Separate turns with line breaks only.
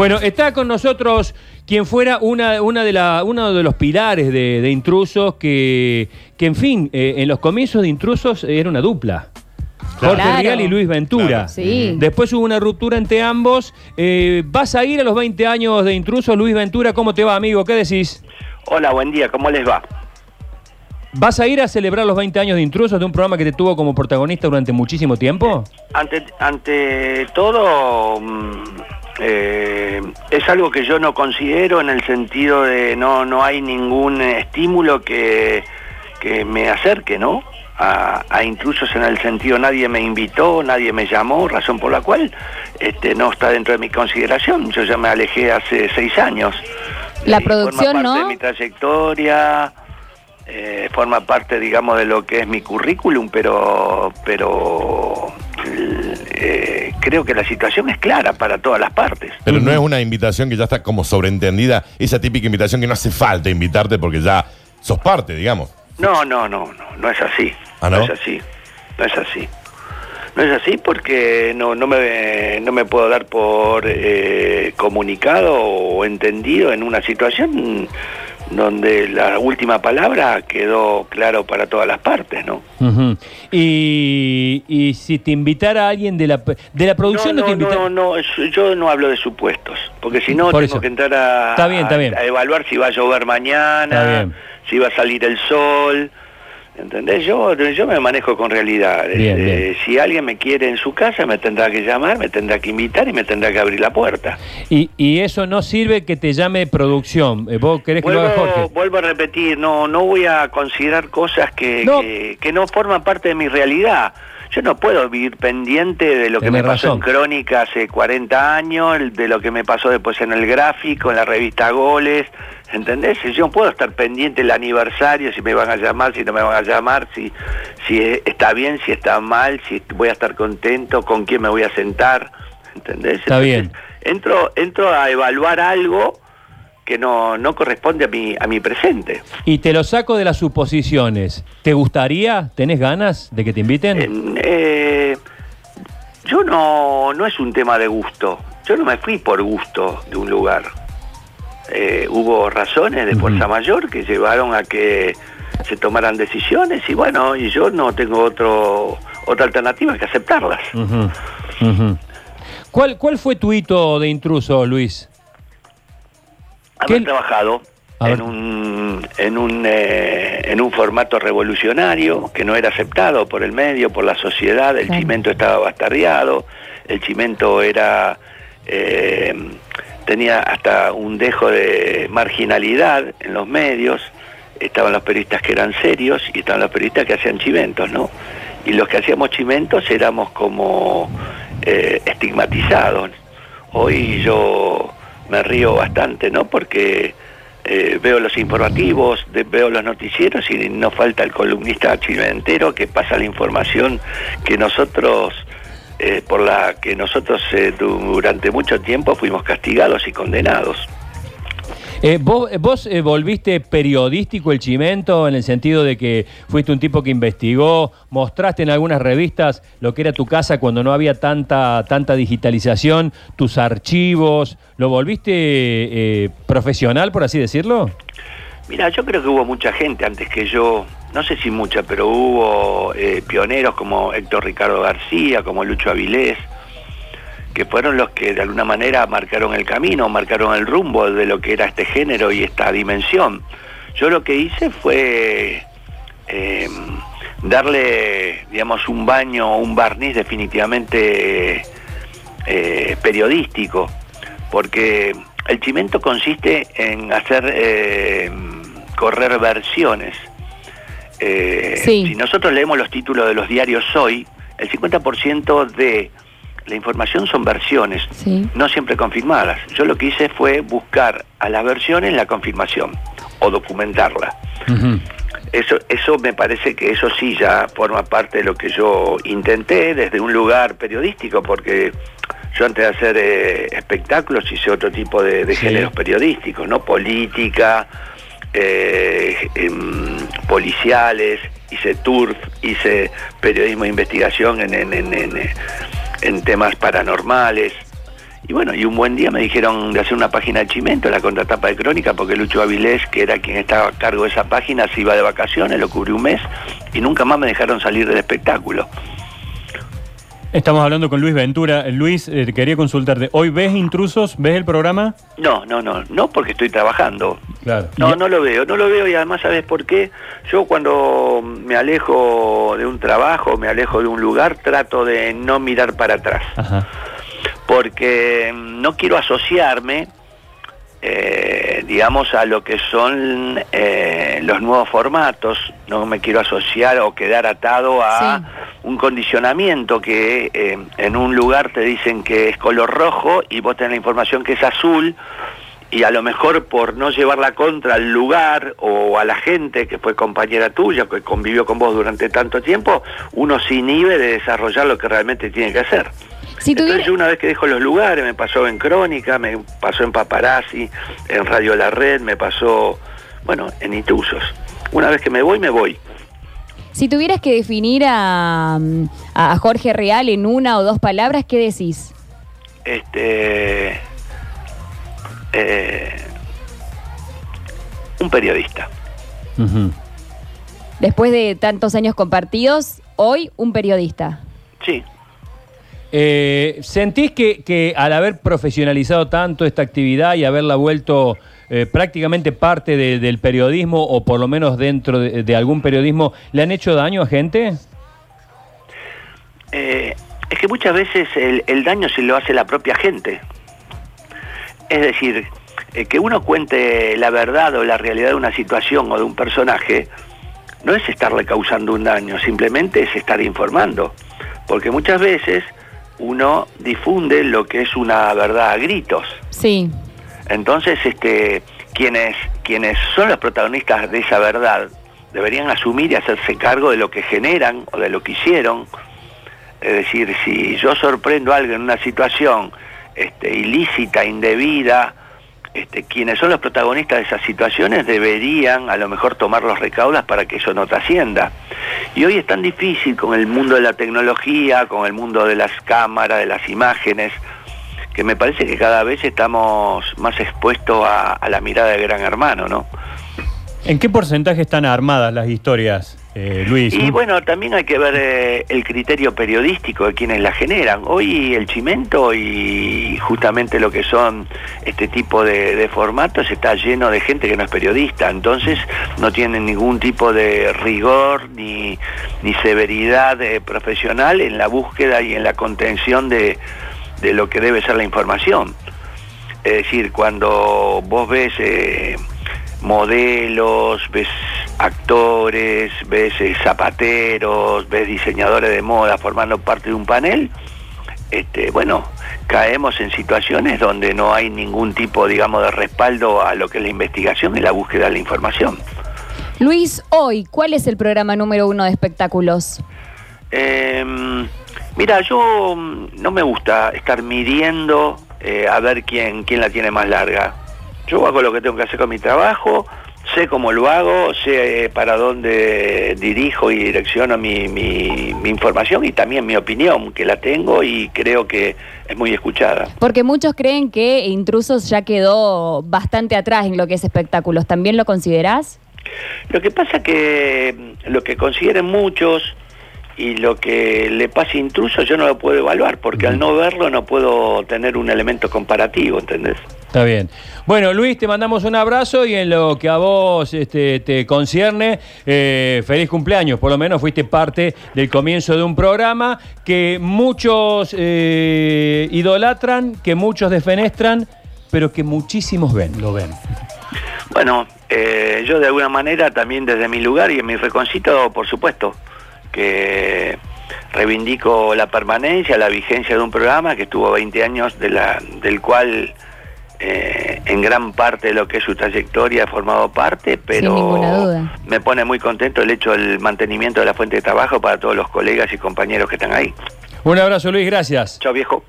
Bueno, está con nosotros quien fuera una, una de la, uno de los pilares de, de intrusos que, que, en fin, eh, en los comienzos de intrusos era una dupla. Jorge
Claro.
Rial y Luis Ventura.
Claro.
Sí.
Después hubo una ruptura entre ambos. Eh, ¿Vas a ir a los 20 años de intrusos, Luis Ventura? ¿Cómo te va, amigo? ¿Qué decís?
Hola, buen día, ¿cómo les va?
¿Vas a ir a celebrar los 20 años de intrusos de un programa que te tuvo como protagonista durante muchísimo tiempo?
Ante, ante todo, mm, eh, es algo que yo no considero en el sentido de no, no hay ningún estímulo que, que me acerque, ¿no? A, a intrusos en el sentido nadie me invitó, nadie me llamó, razón por la cual este, no está dentro de mi consideración. Yo ya me alejé hace seis años.
La
Eh,
producción,
forma parte
¿no?
de mi trayectoria, eh, forma parte, digamos, de lo que es mi currículum, pero, pero eh, creo que la situación es clara para todas las partes.
Pero no es una invitación que ya está como sobreentendida, esa típica invitación que no hace falta invitarte porque ya sos parte, digamos.
No, no, no, no, no es así.
¿Ah, no?
es así, no es así. No es así porque no, no, me, no me puedo dar por eh, comunicado o entendido en una situación donde la última palabra quedó claro para todas las partes, ¿no?
Y, y si te invitara alguien de la, de la producción, no,
no,
te
no,
invitara.
no, no, yo no hablo de supuestos, porque si no
Por
tengo
eso.
que entrar a,
Está bien, está bien.
a evaluar si va a llover mañana, si va a salir el sol, ¿entendés? Yo, yo me manejo con realidades.
Bien,
Eh,
bien.
si alguien me quiere en su casa, me tendrá que llamar, me tendrá que invitar y me tendrá que abrir la puerta.
Y, y eso no sirve que te llame producción. Eh, ¿Vos querés que lo haga
Vuelvo,
Jorge?
vuelvo a repetir, no, no voy a considerar cosas que
No.
que, que no forman parte de mi realidad. Yo no puedo vivir pendiente de lo que
Tenés
me pasó
razón.
en Crónica hace 40 años, de lo que me pasó después en el gráfico, en la revista Goles, ¿entendés? Yo no puedo estar pendiente del aniversario, si me van a llamar, si no me van a llamar, si, si está bien, si está mal, si voy a estar contento, con quién me voy a sentar, ¿entendés?
Está bien.
Entro, entro a evaluar algo que no, no corresponde a mi, a mi presente.
Y te lo saco de las suposiciones. ¿Te gustaría? ¿Tenés ganas de que te inviten?
En, eh, yo no, no es un tema de gusto. Yo no me fui por gusto de un lugar. Eh, hubo razones de fuerza mayor que llevaron a que se tomaran decisiones y bueno, y yo no tengo otro otra alternativa que aceptarlas.
¿Cuál, ¿Cuál fue tu hito de intruso, Luis?
Haber
¿Qué-
trabajado en un, en, un, eh, en un formato revolucionario que no era aceptado por el medio, por la sociedad, el
Claro.
chimento estaba bastardeado, el chimento era eh, tenía hasta un dejo de marginalidad en los medios, estaban los periodistas que eran serios y estaban los periodistas que hacían chimentos, ¿no? Y los que hacíamos chimentos éramos como eh, estigmatizados. Hoy yo me río bastante, ¿no? Porque eh, veo los informativos, veo los noticieros y no falta el columnista chimentero que pasa la información que nosotros, eh, por la que nosotros eh, durante mucho tiempo fuimos castigados y condenados.
Eh, ¿Vos, vos, eh, volviste periodístico el chimento en el sentido de que fuiste un tipo que investigó, mostraste en algunas revistas lo que era tu casa cuando no había tanta, tanta digitalización, tus archivos, ¿lo volviste eh, profesional, por así decirlo?
Mira, yo creo que hubo mucha gente antes que yo, no sé si mucha, pero hubo eh, pioneros como Héctor Ricardo García, como Lucho Avilés, que fueron los que de alguna manera marcaron el camino, marcaron el rumbo de lo que era este género y esta dimensión. Yo lo que hice fue eh, darle, digamos, un baño, un barniz definitivamente eh, periodístico, porque el chimento consiste en hacer eh, correr versiones. Eh,
Sí.
Si nosotros leemos los títulos de los diarios hoy, el 50% de la información son versiones,
Sí.
no siempre confirmadas. Yo lo que hice fue buscar a las versiones la confirmación o documentarla. Eso, eso me parece que eso sí ya forma parte de lo que yo intenté desde un lugar periodístico, porque yo antes de hacer eh, espectáculos hice otro tipo de, de
Sí.
géneros periodísticos, ¿no? Política, eh, em, policiales, hice turf, hice periodismo de investigación en, en, en, en, en temas paranormales. Y bueno, y un buen día me dijeron de hacer una página de Chimento, la contratapa de Crónica, porque Lucho Avilés, que era quien estaba a cargo de esa página, se iba de vacaciones, lo cubrió un mes y nunca más me dejaron salir del espectáculo.
Estamos hablando con Luis Ventura. Eh, Luis, eh, quería consultarte. ¿Hoy ves intrusos? ¿Ves el programa?
No, no, no, no porque estoy trabajando.
Claro.
No, no lo veo, no lo veo y además sabes por qué. Yo cuando me alejo de un trabajo, me alejo de un lugar, trato de no mirar para atrás,
Ajá.
porque mm, no quiero asociarme, eh, digamos, a lo que son eh, los nuevos formatos. No me quiero asociar o quedar atado a
Sí.
un condicionamiento que eh, en un lugar te dicen que es color rojo y vos tenés la información que es azul y a lo mejor por no llevarla contra al lugar o a la gente que fue compañera tuya, que convivió con vos durante tanto tiempo, uno se inhibe de desarrollar lo que realmente tiene que hacer.
Si
Entonces yo una vez que dejo los lugares, me pasó en Crónica, me pasó en Paparazzi, en Radio La Red, me pasó, bueno, en Intrusos. Una vez que me voy, me voy.
Si tuvieras que definir a, a Jorge Real en una o dos palabras, ¿qué decís?
Este, eh, un periodista.
Después de tantos años compartidos, hoy un periodista.
Sí,
Eh, ¿Sentís que, que al haber profesionalizado tanto esta actividad y haberla vuelto eh, prácticamente parte de- del periodismo o por lo menos dentro de, algún periodismo, le han hecho daño a gente?
Eh, es que muchas veces el, el daño se lo hace la propia gente. Es decir, eh, que uno cuente la verdad o la realidad de una situación o de un personaje, no es estarle causando un daño, simplemente es estar informando. Porque muchas veces uno difunde lo que es una verdad a gritos.
Sí.
Entonces, este, quienes, quienes son los protagonistas de esa verdad deberían asumir y hacerse cargo de lo que generan o de lo que hicieron. Es decir, si yo sorprendo a alguien en una situación este, ilícita, indebida, este, quienes son los protagonistas de esas situaciones deberían a lo mejor tomar los recaudas para que eso no trascienda. Y hoy es tan difícil con el mundo de la tecnología, con el mundo de las cámaras, de las imágenes, que me parece que cada vez estamos más expuestos a, la mirada de gran hermano, ¿no?
¿En qué porcentaje están armadas las historias, eh, Luis?
Y bueno, también hay que ver eh, el criterio periodístico de quienes la generan. Hoy el chimento y justamente lo que son este tipo de, de formatos está lleno de gente que no es periodista, entonces no tienen ningún tipo de rigor ni, ni severidad eh, profesional en la búsqueda y en la contención de, de lo que debe ser la información. Es decir, cuando vos ves eh, modelos, ves actores, ves eh, zapateros, ves diseñadores de moda formando parte de un panel, este, bueno, caemos en situaciones donde no hay ningún tipo, digamos, de respaldo a lo que es la investigación y la búsqueda de la información.
Luis, hoy, ¿cuál es el programa número uno de espectáculos?
Eh, mira, yo mm, no me gusta estar midiendo eh, a ver quién, quién la tiene más larga. Yo hago lo que tengo que hacer con mi trabajo, sé cómo lo hago, sé eh, para dónde dirijo y direcciono mi, mi- mi información y también mi opinión, que la tengo y creo que es muy escuchada.
Porque muchos creen que Intrusos ya quedó bastante atrás en lo que es espectáculos. ¿También lo considerás?
Lo que pasa que mm, lo que consideren muchos y lo que le pase intruso yo no lo puedo evaluar, porque al no verlo no puedo tener un elemento comparativo, ¿entendés?
Está bien. Bueno, Luis, te mandamos un abrazo y en lo que a vos este, te concierne, eh, feliz cumpleaños. Por lo menos fuiste parte del comienzo de un programa que muchos eh, idolatran, que muchos defenestran, pero que muchísimos ven, lo ven.
Bueno, eh, yo de alguna manera también desde mi lugar y en mi reconcito, por supuesto, que reivindico la permanencia, la vigencia de un programa que estuvo 20 años, de la, del cual eh, en gran parte de lo que es su trayectoria he formado parte, pero me pone muy contento el hecho del mantenimiento de la fuente de trabajo para todos los colegas y compañeros que están ahí.
Un abrazo, Luis, gracias.
Chao viejo.